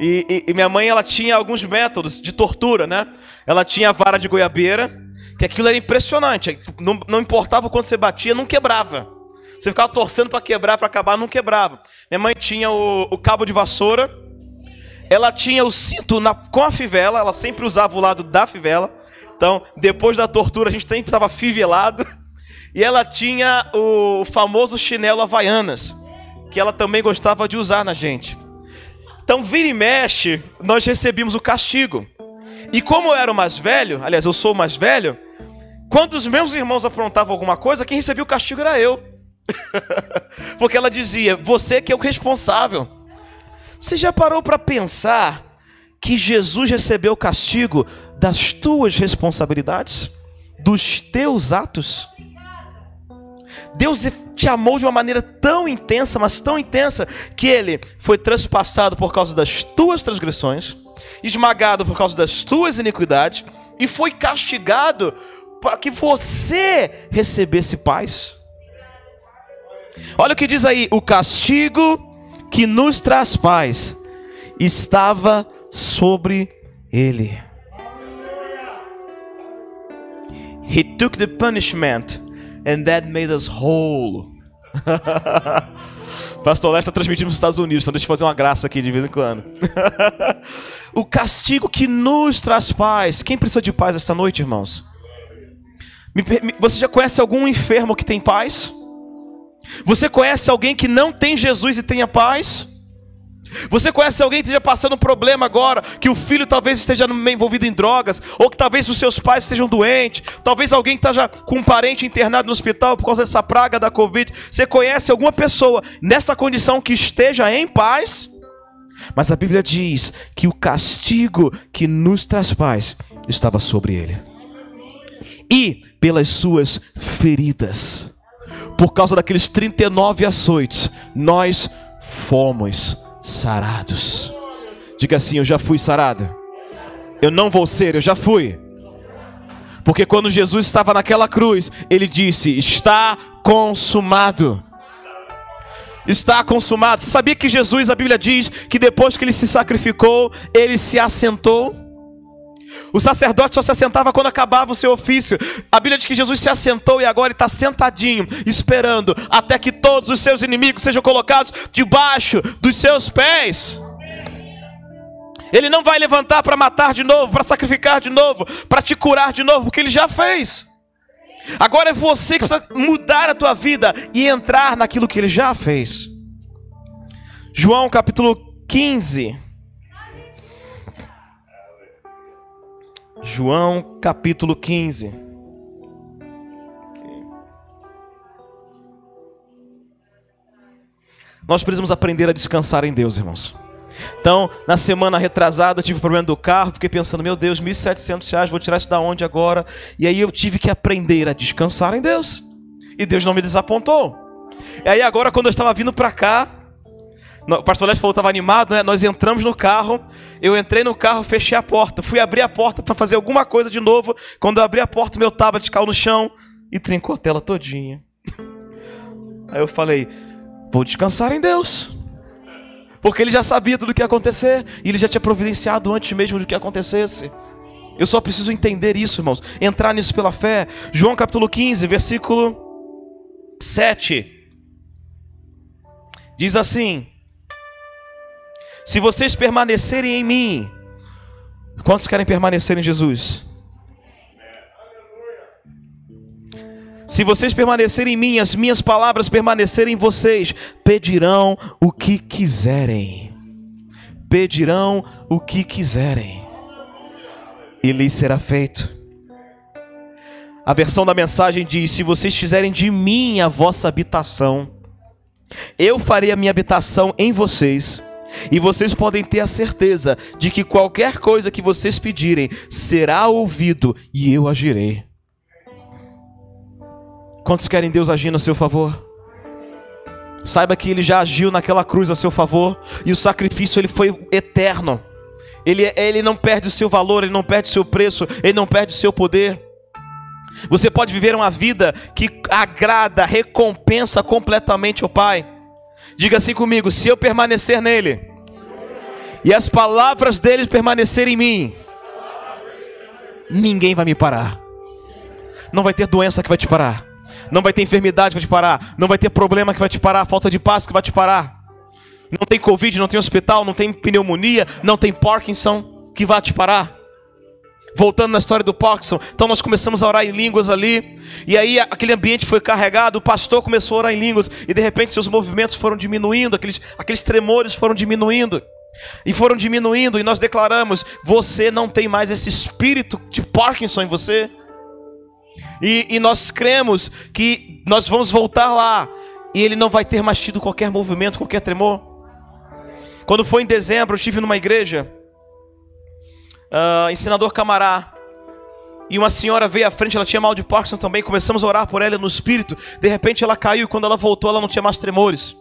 E, e, e, minha mãe, ela tinha alguns métodos de tortura, né? Ela tinha a vara de goiabeira, que aquilo era impressionante. Não, não importava o quanto você batia, não quebrava. Você ficava torcendo para quebrar, para acabar, não quebrava. Minha mãe tinha o, o cabo de vassoura, ela tinha o cinto na, com a fivela, ela sempre usava o lado da fivela. Então, depois da tortura, a gente sempre estava fivelado. E ela tinha o famoso chinelo Havaianas, que ela também gostava de usar na gente. Então, vira e mexe, nós recebíamos o castigo. E como eu era o mais velho, aliás, eu sou o mais velho, quando os meus irmãos aprontavam alguma coisa, quem recebia o castigo era eu. Porque ela dizia: Você que é o responsável. Você já parou para pensar que Jesus recebeu o castigo das tuas responsabilidades, dos teus atos? Deus te amou de uma maneira tão intensa, mas tão intensa, que ele foi transpassado por causa das tuas transgressões, esmagado por causa das tuas iniquidades e foi castigado para que você recebesse paz. Olha o que diz aí: o castigo que nos traz paz estava sobre ele. He took the punishment and that made us whole. Pastor Léo está transmitindo nos Estados Unidos, então deixa eu fazer uma graça aqui de vez em quando. o castigo que nos traz paz. Quem precisa de paz esta noite, irmãos? Você já conhece algum enfermo que tem paz? Você conhece alguém que não tem Jesus e tenha paz? Você conhece alguém que esteja passando um problema agora, que o filho talvez esteja envolvido em drogas, ou que talvez os seus pais estejam doentes, talvez alguém esteja com um parente internado no hospital por causa dessa praga da Covid. Você conhece alguma pessoa nessa condição que esteja em paz? Mas a Bíblia diz que o castigo que nos traz paz estava sobre ele. E pelas suas feridas, por causa daqueles 39 açoites, nós fomos sarados. Diga assim: Eu já fui sarado. Eu não vou ser, eu já fui. Porque quando Jesus estava naquela cruz, ele disse: Está consumado. Está consumado. Sabia que Jesus, a Bíblia diz que depois que ele se sacrificou, ele se assentou? O sacerdote só se assentava quando acabava o seu ofício. A Bíblia diz que Jesus se assentou e agora está sentadinho, esperando até que todos os seus inimigos sejam colocados debaixo dos seus pés. Ele não vai levantar para matar de novo, para sacrificar de novo, para te curar de novo, porque ele já fez. Agora é você que precisa mudar a tua vida e entrar naquilo que ele já fez. João capítulo 15. João capítulo 15. Nós precisamos aprender a descansar em Deus, irmãos. Então, na semana retrasada, eu tive problema do carro, fiquei pensando, meu Deus, 1.700 reais, vou tirar isso da onde agora? E aí eu tive que aprender a descansar em Deus. E Deus não me desapontou. E aí agora, quando eu estava vindo para cá, o pastor Leste falou que estava animado, né? Nós entramos no carro, eu entrei no carro, fechei a porta, fui abrir a porta para fazer alguma coisa de novo. Quando eu abri a porta, meu tablet caiu no chão e trincou a tela todinha. Aí eu falei, vou descansar em Deus. Porque ele já sabia tudo o que ia acontecer, e ele já tinha providenciado antes mesmo do que acontecesse. Eu só preciso entender isso, irmãos, entrar nisso pela fé. João capítulo 15, versículo 7. Diz assim: se vocês permanecerem em mim, quantos querem permanecer em Jesus? Se vocês permanecerem em mim, as minhas palavras permanecerem em vocês, pedirão o que quiserem. Pedirão o que quiserem, e lhes será feito. A versão da mensagem diz: Se vocês fizerem de mim a vossa habitação, eu farei a minha habitação em vocês e vocês podem ter a certeza de que qualquer coisa que vocês pedirem será ouvido e eu agirei. Quantos querem Deus agir no seu favor? Saiba que ele já agiu naquela cruz a seu favor e o sacrifício ele foi eterno. Ele, ele não perde o seu valor, ele não perde o seu preço, ele não perde o seu poder. Você pode viver uma vida que agrada, recompensa completamente o Pai. Diga assim comigo: se eu permanecer nele e as palavras dele permanecerem em mim, ninguém vai me parar. Não vai ter doença que vai te parar. Não vai ter enfermidade que vai te parar. Não vai ter problema que vai te parar. Falta de paz que vai te parar. Não tem Covid, não tem hospital, não tem pneumonia, não tem Parkinson que vai te parar. Voltando na história do Parkinson, então nós começamos a orar em línguas ali, e aí aquele ambiente foi carregado, o pastor começou a orar em línguas, e de repente seus movimentos foram diminuindo, aqueles, aqueles tremores foram diminuindo, e foram diminuindo, e nós declaramos: você não tem mais esse espírito de Parkinson em você. E, e nós cremos que nós vamos voltar lá, e ele não vai ter mais tido qualquer movimento, qualquer tremor. Quando foi em dezembro, eu estive numa igreja uh, ensinador Camará. E uma senhora veio à frente, ela tinha mal de Parkinson também. Começamos a orar por ela no espírito. De repente ela caiu e quando ela voltou, ela não tinha mais tremores.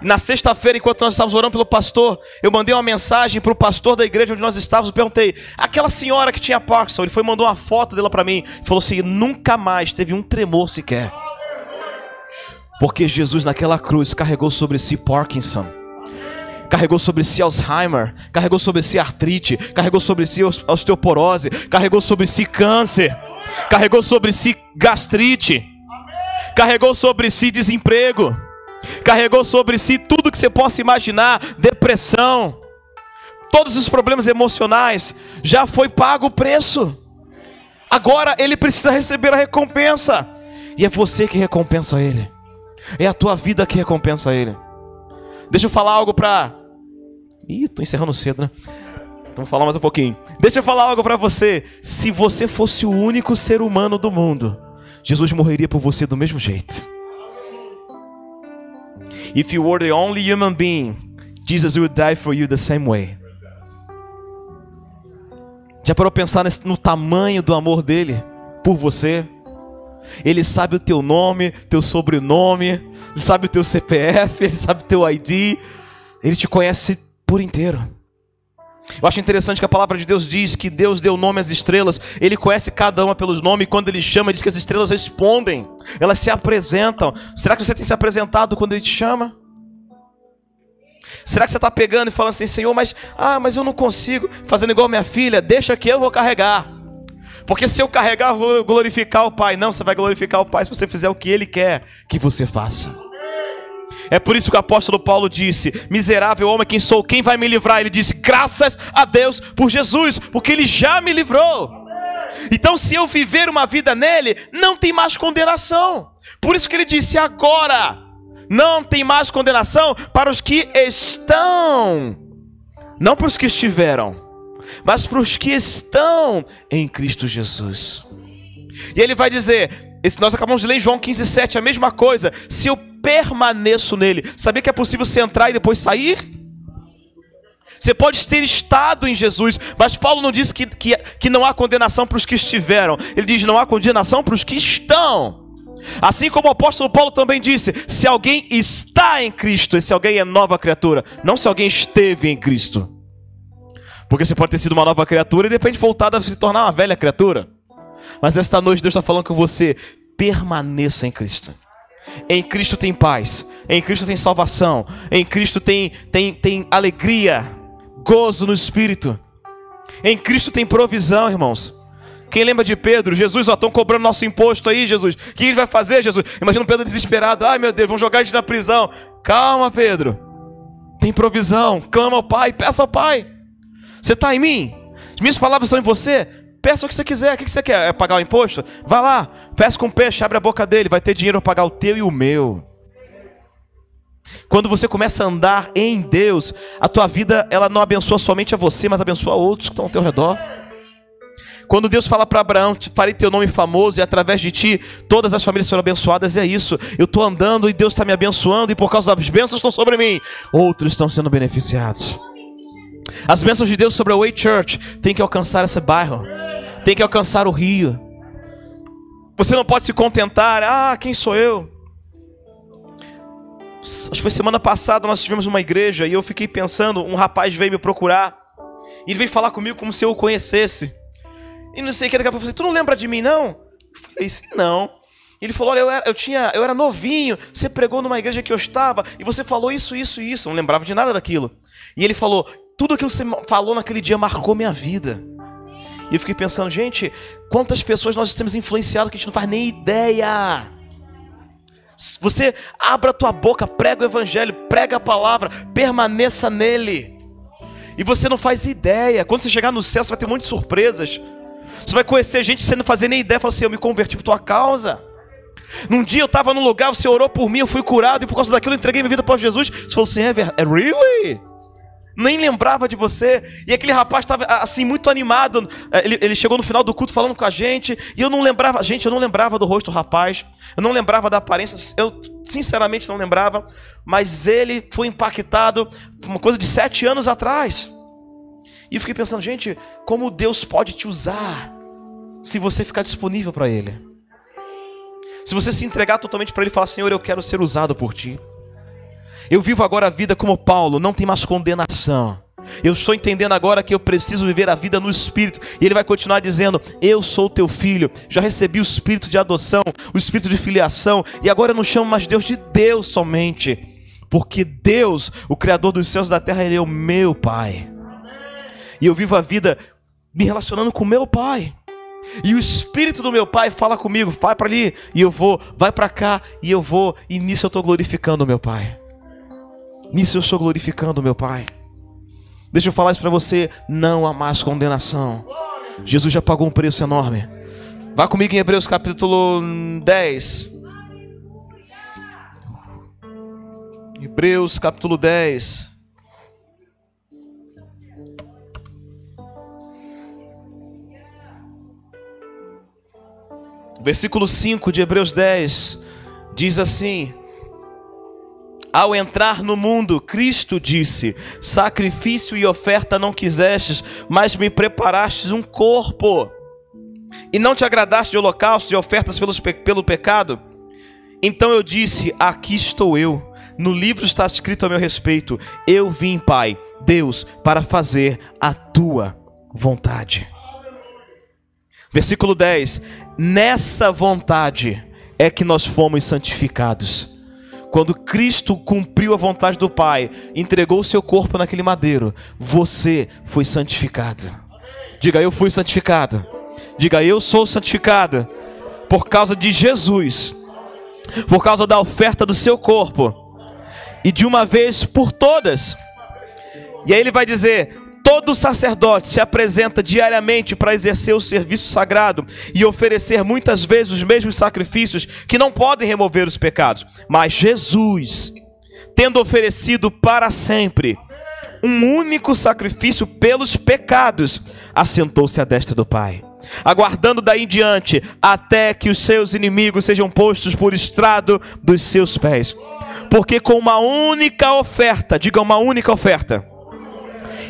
Na sexta-feira, enquanto nós estávamos orando pelo pastor, eu mandei uma mensagem para o pastor da igreja onde nós estávamos. Perguntei: aquela senhora que tinha Parkinson, ele foi mandou uma foto dela para mim. Falou assim: nunca mais teve um tremor sequer. Porque Jesus naquela cruz carregou sobre si Parkinson carregou sobre si Alzheimer, carregou sobre si artrite, carregou sobre si osteoporose, carregou sobre si câncer, carregou sobre si gastrite, carregou sobre si desemprego, carregou sobre si tudo que você possa imaginar, depressão, todos os problemas emocionais, já foi pago o preço. Agora ele precisa receber a recompensa. E é você que recompensa ele. É a tua vida que recompensa ele. Deixa eu falar algo para Ih, tô encerrando cedo, né? Então vamos falar mais um pouquinho. Deixa eu falar algo para você. Se você fosse o único ser humano do mundo, Jesus morreria por você do mesmo jeito. If you were the only human being, Jesus would die for you the same way. Já parou pensar no tamanho do amor dele por você? Ele sabe o teu nome, teu sobrenome, ele sabe o teu CPF, ele sabe o teu ID, ele te conhece por inteiro. Eu acho interessante que a palavra de Deus diz que Deus deu nome às estrelas, Ele conhece cada uma pelos nomes, e quando Ele chama, diz que as estrelas respondem, elas se apresentam. Será que você tem se apresentado quando Ele te chama? Será que você está pegando e falando assim, Senhor, mas, ah, mas eu não consigo, fazendo igual minha filha, deixa que eu vou carregar. Porque se eu carregar, eu vou glorificar o Pai. Não, você vai glorificar o Pai se você fizer o que Ele quer que você faça. É por isso que o apóstolo Paulo disse: Miserável homem, quem sou? Quem vai me livrar? Ele disse: Graças a Deus por Jesus, porque Ele já me livrou. Então, se eu viver uma vida nele, não tem mais condenação. Por isso que ele disse: Agora não tem mais condenação para os que estão, não para os que estiveram, mas para os que estão em Cristo Jesus. E ele vai dizer: nós acabamos de ler em João 15,7, a mesma coisa. Se eu permaneço nele, sabia que é possível você entrar e depois sair? Você pode ter estado em Jesus, mas Paulo não diz que, que, que não há condenação para os que estiveram, ele diz não há condenação para os que estão. Assim como o apóstolo Paulo também disse: se alguém está em Cristo, esse alguém é nova criatura, não se alguém esteve em Cristo. Porque você pode ter sido uma nova criatura e de repente voltar a se tornar uma velha criatura. Mas esta noite Deus está falando com você: permaneça em Cristo. Em Cristo tem paz, em Cristo tem salvação, em Cristo tem, tem, tem alegria, gozo no Espírito. Em Cristo tem provisão, irmãos. Quem lembra de Pedro? Jesus, ó, estão cobrando nosso imposto aí, Jesus. O que a gente vai fazer, Jesus? Imagina Pedro desesperado. Ai, meu Deus, vão jogar a gente na prisão. Calma, Pedro. Tem provisão. Clama ao Pai, peça ao Pai. Você está em mim? As minhas palavras estão em você? Peça o que você quiser. O que você quer? É pagar o imposto? Vai lá, peça com um peixe, abre a boca dele, vai ter dinheiro para pagar o teu e o meu. Quando você começa a andar em Deus, a tua vida ela não abençoa somente a você, mas abençoa outros que estão ao teu redor. Quando Deus fala para Abraão, farei teu nome famoso e através de ti todas as famílias serão abençoadas, é isso. Eu estou andando e Deus está me abençoando e por causa das bênçãos estão sobre mim, outros estão sendo beneficiados. As bênçãos de Deus sobre a Way Church têm que alcançar esse bairro tem que alcançar o rio. Você não pode se contentar, ah, quem sou eu? Acho que foi semana passada nós tivemos uma igreja e eu fiquei pensando, um rapaz veio me procurar. E ele veio falar comigo como se eu o conhecesse. E não sei o que, daqui a pouco eu falei, tu não lembra de mim não? Eu falei, sim, não. Ele falou, olha, eu era, eu, tinha, eu era novinho, você pregou numa igreja que eu estava, e você falou isso, isso e isso. Eu não lembrava de nada daquilo. E ele falou, tudo aquilo que você falou naquele dia marcou minha vida. E eu fiquei pensando, gente, quantas pessoas nós temos influenciado que a gente não faz nem ideia. Você abra a tua boca, prega o evangelho, prega a palavra, permaneça nele. E você não faz ideia. Quando você chegar no céu, você vai ter um monte de surpresas. Você vai conhecer gente sem não fazer nem ideia. Fala assim: Eu me converti por tua causa. Num dia eu estava num lugar, você orou por mim, eu fui curado, e por causa daquilo eu entreguei minha vida para Jesus. Você falou assim: É, é really? Nem lembrava de você. E aquele rapaz estava assim muito animado. É, ele, ele, chegou no final do culto falando com a gente. E eu não lembrava, gente, eu não lembrava do rosto do rapaz. Eu não lembrava da aparência. Eu sinceramente não lembrava. Mas ele foi impactado. Uma coisa de sete anos atrás. E eu fiquei pensando, gente, como Deus pode te usar. se você ficar disponível para Ele. Se você se entregar totalmente para Ele e falar: Senhor, eu quero ser usado por Ti. Eu vivo agora a vida como Paulo, não tem mais condenação. Eu estou entendendo agora que eu preciso viver a vida no Espírito. E ele vai continuar dizendo: Eu sou teu filho. Já recebi o Espírito de adoção, o Espírito de filiação. E agora eu não chamo mais Deus de Deus somente. Porque Deus, o Criador dos céus e da terra, Ele é o meu Pai. E eu vivo a vida me relacionando com o meu Pai. E o Espírito do meu Pai fala comigo: vai para ali, e eu vou, vai para cá, e eu vou. E nisso eu estou glorificando o meu Pai. Nisso eu estou glorificando meu Pai. Deixa eu falar isso para você: não há mais condenação. Jesus já pagou um preço enorme. Vá comigo em Hebreus capítulo 10. Hebreus capítulo 10. Versículo 5 de Hebreus 10 diz assim: ao entrar no mundo, Cristo disse: Sacrifício e oferta não quisestes, mas me preparastes um corpo. E não te agradaste de holocaustos e ofertas pelos, pelo pecado? Então eu disse: Aqui estou eu. No livro está escrito a meu respeito: Eu vim, Pai, Deus, para fazer a tua vontade. Versículo 10: Nessa vontade é que nós fomos santificados quando Cristo cumpriu a vontade do Pai, entregou o seu corpo naquele madeiro, você foi santificado. Diga, eu fui santificado. Diga, eu sou santificado por causa de Jesus, por causa da oferta do seu corpo, e de uma vez por todas. E aí ele vai dizer: Todo sacerdote se apresenta diariamente para exercer o serviço sagrado e oferecer muitas vezes os mesmos sacrifícios que não podem remover os pecados. Mas Jesus, tendo oferecido para sempre um único sacrifício pelos pecados, assentou-se à destra do Pai, aguardando daí em diante até que os seus inimigos sejam postos por estrado dos seus pés. Porque com uma única oferta, diga uma única oferta,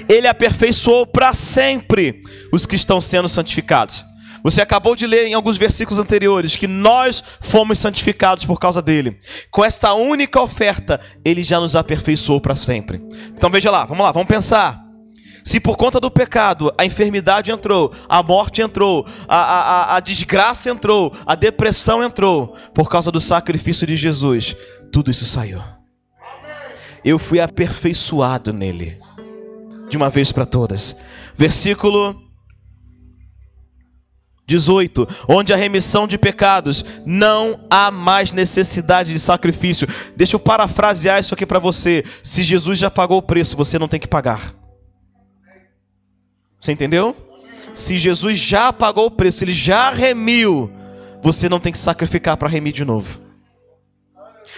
ele aperfeiçoou para sempre os que estão sendo santificados. Você acabou de ler em alguns versículos anteriores que nós fomos santificados por causa dele. Com esta única oferta, ele já nos aperfeiçoou para sempre. Então veja lá, vamos lá, vamos pensar. Se por conta do pecado a enfermidade entrou, a morte entrou, a, a, a desgraça entrou, a depressão entrou, por causa do sacrifício de Jesus, tudo isso saiu. Eu fui aperfeiçoado nele de uma vez para todas. Versículo 18: Onde a remissão de pecados não há mais necessidade de sacrifício. Deixa eu parafrasear isso aqui para você. Se Jesus já pagou o preço, você não tem que pagar. Você entendeu? Se Jesus já pagou o preço, ele já remiu, você não tem que sacrificar para remir de novo.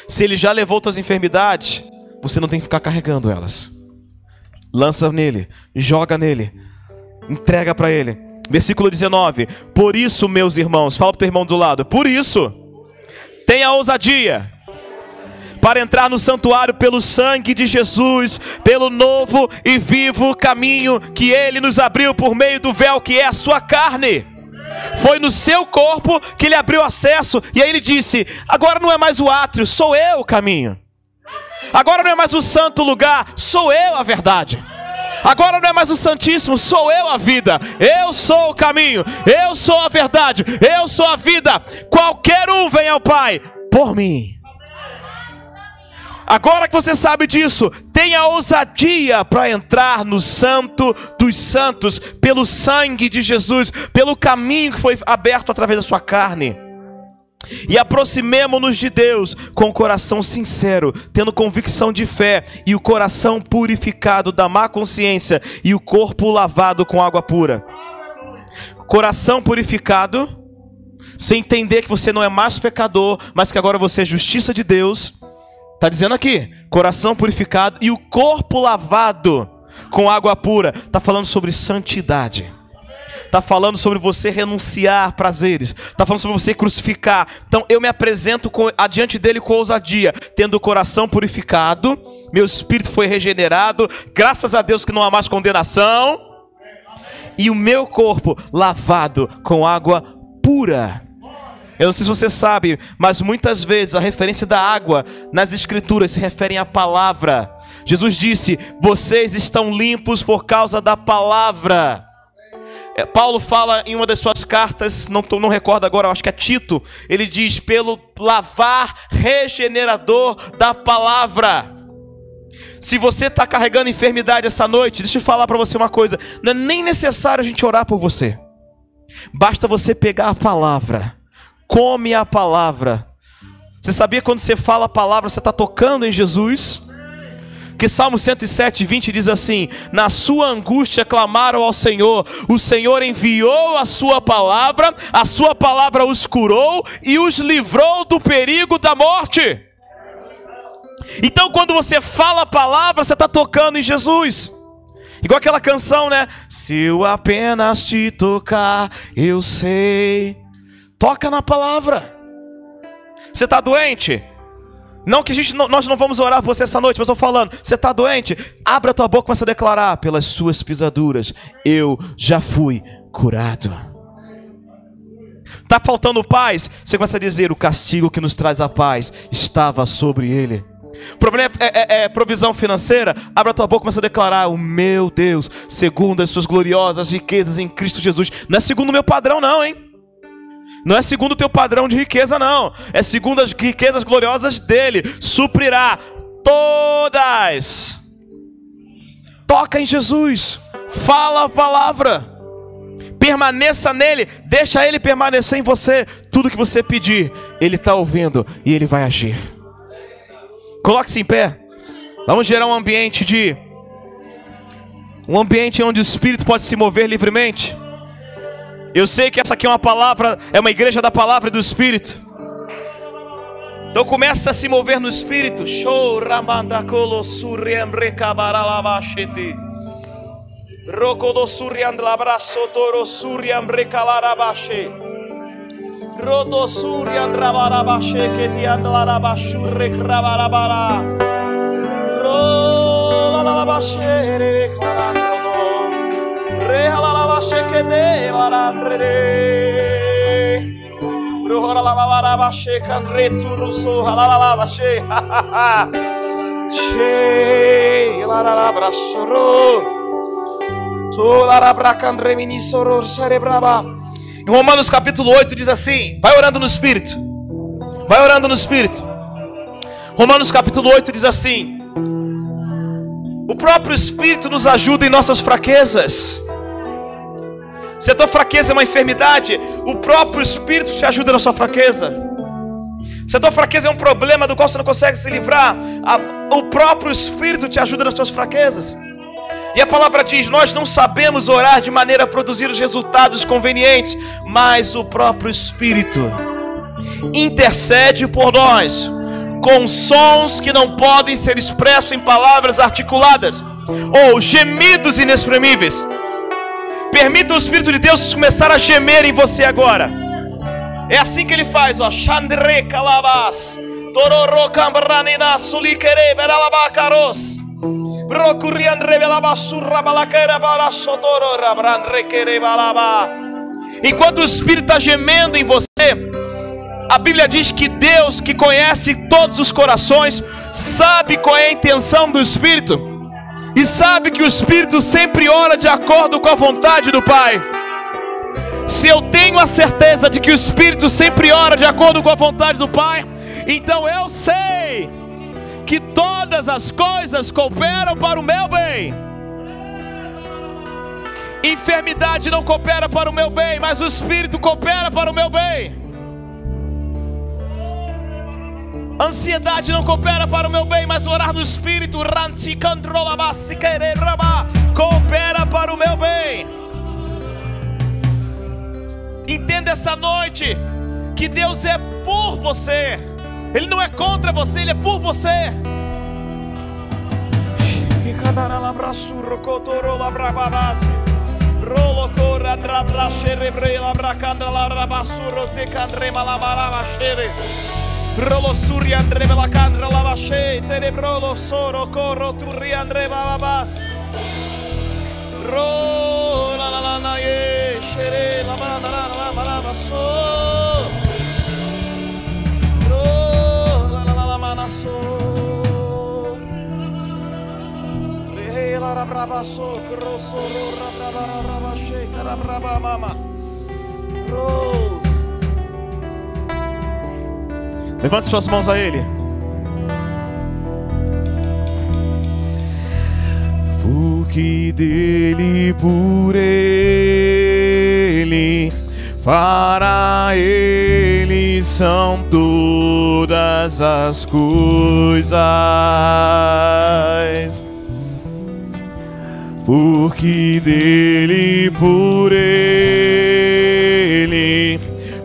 Se ele já levou suas enfermidades, você não tem que ficar carregando elas lança nele, joga nele, entrega para ele. Versículo 19: Por isso, meus irmãos, fala para o teu irmão do lado, por isso, tenha ousadia para entrar no santuário pelo sangue de Jesus, pelo novo e vivo caminho que ele nos abriu por meio do véu que é a sua carne. Foi no seu corpo que ele abriu acesso, e aí ele disse: Agora não é mais o átrio, sou eu o caminho. Agora não é mais o santo lugar, sou eu a verdade. Agora não é mais o Santíssimo, sou eu a vida. Eu sou o caminho, eu sou a verdade, eu sou a vida. Qualquer um vem ao Pai por mim. Agora que você sabe disso, tenha ousadia para entrar no Santo dos Santos, pelo sangue de Jesus, pelo caminho que foi aberto através da sua carne. E aproximemo-nos de Deus com o coração sincero, tendo convicção de fé e o coração purificado da má consciência e o corpo lavado com água pura. Coração purificado, sem entender que você não é mais pecador, mas que agora você é justiça de Deus. Está dizendo aqui, coração purificado e o corpo lavado com água pura. Está falando sobre santidade está falando sobre você renunciar prazeres, está falando sobre você crucificar. Então eu me apresento com, adiante dele com ousadia, tendo o coração purificado, meu espírito foi regenerado, graças a Deus que não há mais condenação. e o meu corpo lavado com água pura. Eu não sei se você sabe, mas muitas vezes a referência da água nas escrituras se refere à palavra. Jesus disse: "Vocês estão limpos por causa da palavra". É, Paulo fala em uma das suas cartas, não, não recordo agora, acho que é Tito, ele diz: pelo lavar regenerador da palavra. Se você está carregando enfermidade essa noite, deixa eu falar para você uma coisa: não é nem necessário a gente orar por você, basta você pegar a palavra, come a palavra. Você sabia quando você fala a palavra, você está tocando em Jesus? Que Salmo 107, 20 diz assim: Na sua angústia clamaram ao Senhor, o Senhor enviou a sua palavra, a sua palavra os curou e os livrou do perigo da morte. Então, quando você fala a palavra, você está tocando em Jesus. Igual aquela canção, né? Se eu apenas te tocar, eu sei. Toca na palavra. Você está doente? Não que a gente, nós não vamos orar por você essa noite, mas estou falando, você está doente? Abra tua boca e começa a declarar: pelas suas pisaduras eu já fui curado. Está faltando paz? Você começa a dizer: o castigo que nos traz a paz estava sobre ele. Problema é, é, é, provisão financeira? Abra a tua boca e começa a declarar: O meu Deus, segundo as suas gloriosas riquezas em Cristo Jesus. Não é segundo o meu padrão, não, hein? Não é segundo o teu padrão de riqueza, não. É segundo as riquezas gloriosas dele. Suprirá todas. Toca em Jesus. Fala a palavra. Permaneça nele. Deixa ele permanecer em você. Tudo que você pedir, ele está ouvindo e ele vai agir. Coloque-se em pé. Vamos gerar um ambiente de. Um ambiente onde o Espírito pode se mover livremente. Eu sei que essa aqui é uma palavra, é uma igreja da palavra e do Espírito. Então começa a se mover no Espírito. Rola la bache reclarando. Rehalalabashekede larandrede. Bruhora lavarabashe kandre turuso halalabashe. Che laralabrasoro. Tu larabracandre minisoro cerebraba. Em Romanos capítulo 8 diz assim: Vai orando no Espírito. Vai orando no Espírito. Romanos capítulo 8 diz assim: O próprio Espírito nos ajuda em nossas fraquezas. Se a tua fraqueza é uma enfermidade, o próprio Espírito te ajuda na sua fraqueza. Se a tua fraqueza é um problema do qual você não consegue se livrar, a, o próprio Espírito te ajuda nas suas fraquezas. E a palavra diz: Nós não sabemos orar de maneira a produzir os resultados convenientes, mas o próprio Espírito intercede por nós com sons que não podem ser expressos em palavras articuladas ou gemidos inexprimíveis. Permita o Espírito de Deus começar a gemer em você agora. É assim que ele faz, ó. Chandre calabas. Tororo cambranina sulikere beralabacaros. Procuriandre belabasurra balaquera rabrandre quere balaba. Enquanto o Espírito está gemendo em você, a Bíblia diz que Deus, que conhece todos os corações, sabe qual é a intenção do Espírito e sabe que o Espírito sempre ora de acordo com a vontade do Pai. Se eu tenho a certeza de que o Espírito sempre ora de acordo com a vontade do Pai, então eu sei que todas as coisas cooperam para o meu bem. Enfermidade não coopera para o meu bem, mas o Espírito coopera para o meu bem. Ansiedade não coopera para o meu bem, mas orar no Espírito coopera para o meu bem. Entenda essa noite que Deus é por você, Ele não é contra você, Ele é por você. Corra andra pra xerebre la bracandra la rabasurro te candrema la marava xere. Rolo suri andre la candra la vasce, tenebrolo soro corro turri andre babas. Rola la la la Levante suas mãos a Ele. Porque dele, por Ele, para Ele são todas as coisas. Porque dele, por Ele,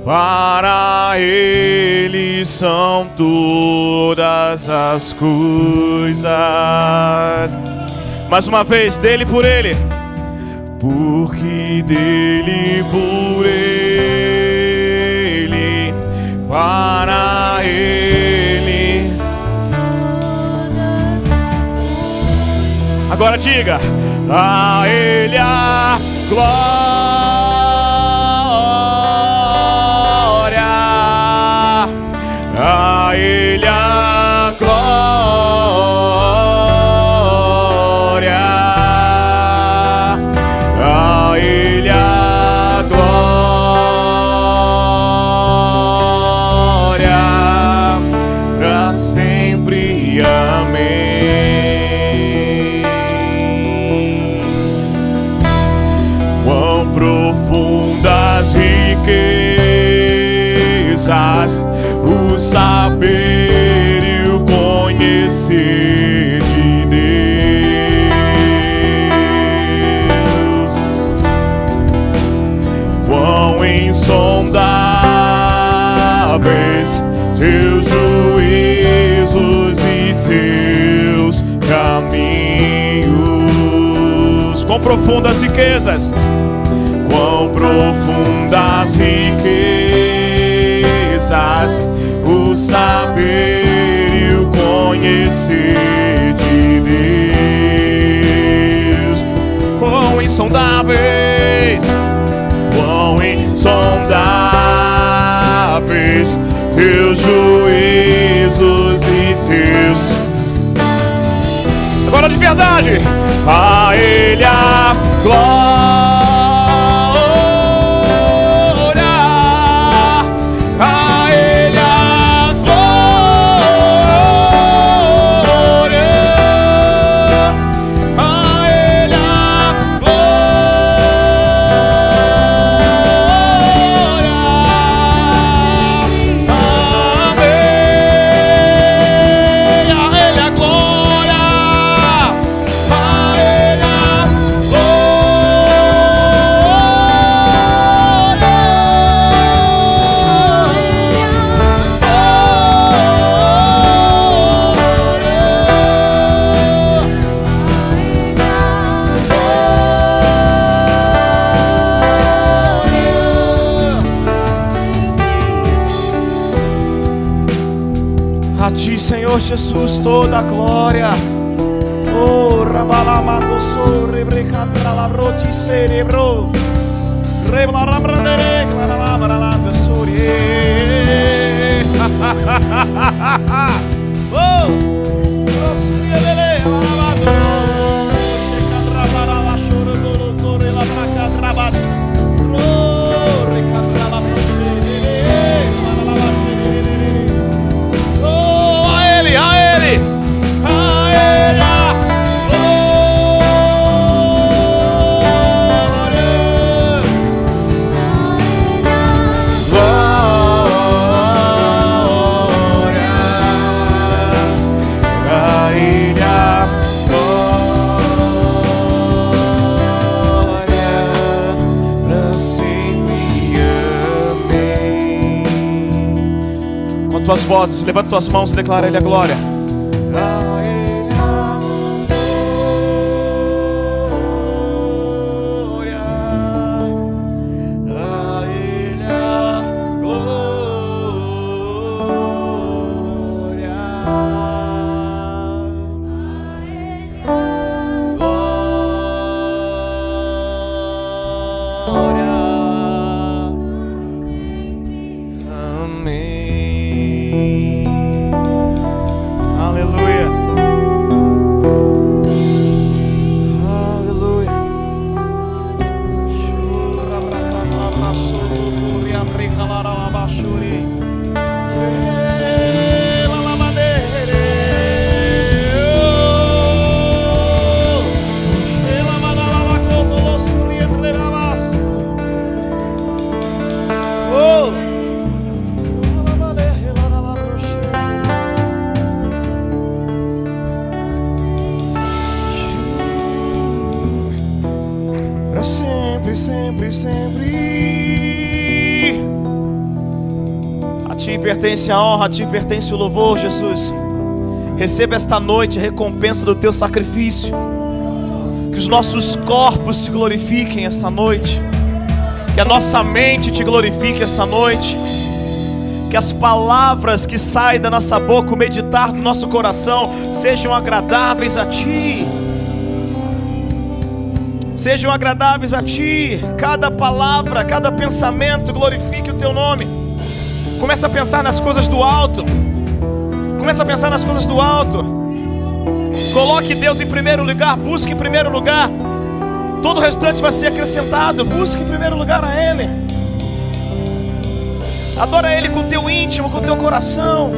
para Ele são todas as coisas. Mais uma vez, dele por ele. Porque dele, por ele, para ele. Agora diga: A ele a glória. O saber e o conhecer de Deus. Quão insondáveis teus juízos e teus caminhos. com profundas riquezas. Quão profundas riquezas saber e o conhecer de Deus. Quão insondáveis. Quão insondáveis teus juízos e teus Agora de verdade. a Ele a glória, A ti, Senhor Jesus, toda a glória. Oh, rabalamando so rebrecandra labroti cerebro. Reblarambrandere claralamaralanda sorie. Oh, rospielele alabado. Tuas vozes, levanta tuas mãos e declara a Ele a glória. Honra, a ti pertence o louvor, Jesus. Receba esta noite a recompensa do teu sacrifício. Que os nossos corpos te glorifiquem essa noite. Que a nossa mente te glorifique essa noite. Que as palavras que saem da nossa boca, o meditar do nosso coração, sejam agradáveis a ti sejam agradáveis a ti. Cada palavra, cada pensamento glorifique o teu nome. Começa a pensar nas coisas do alto. Começa a pensar nas coisas do alto. Coloque Deus em primeiro lugar, busque em primeiro lugar. Todo o restante vai ser acrescentado. Busque em primeiro lugar a Ele. Adora Ele com o teu íntimo, com o teu coração.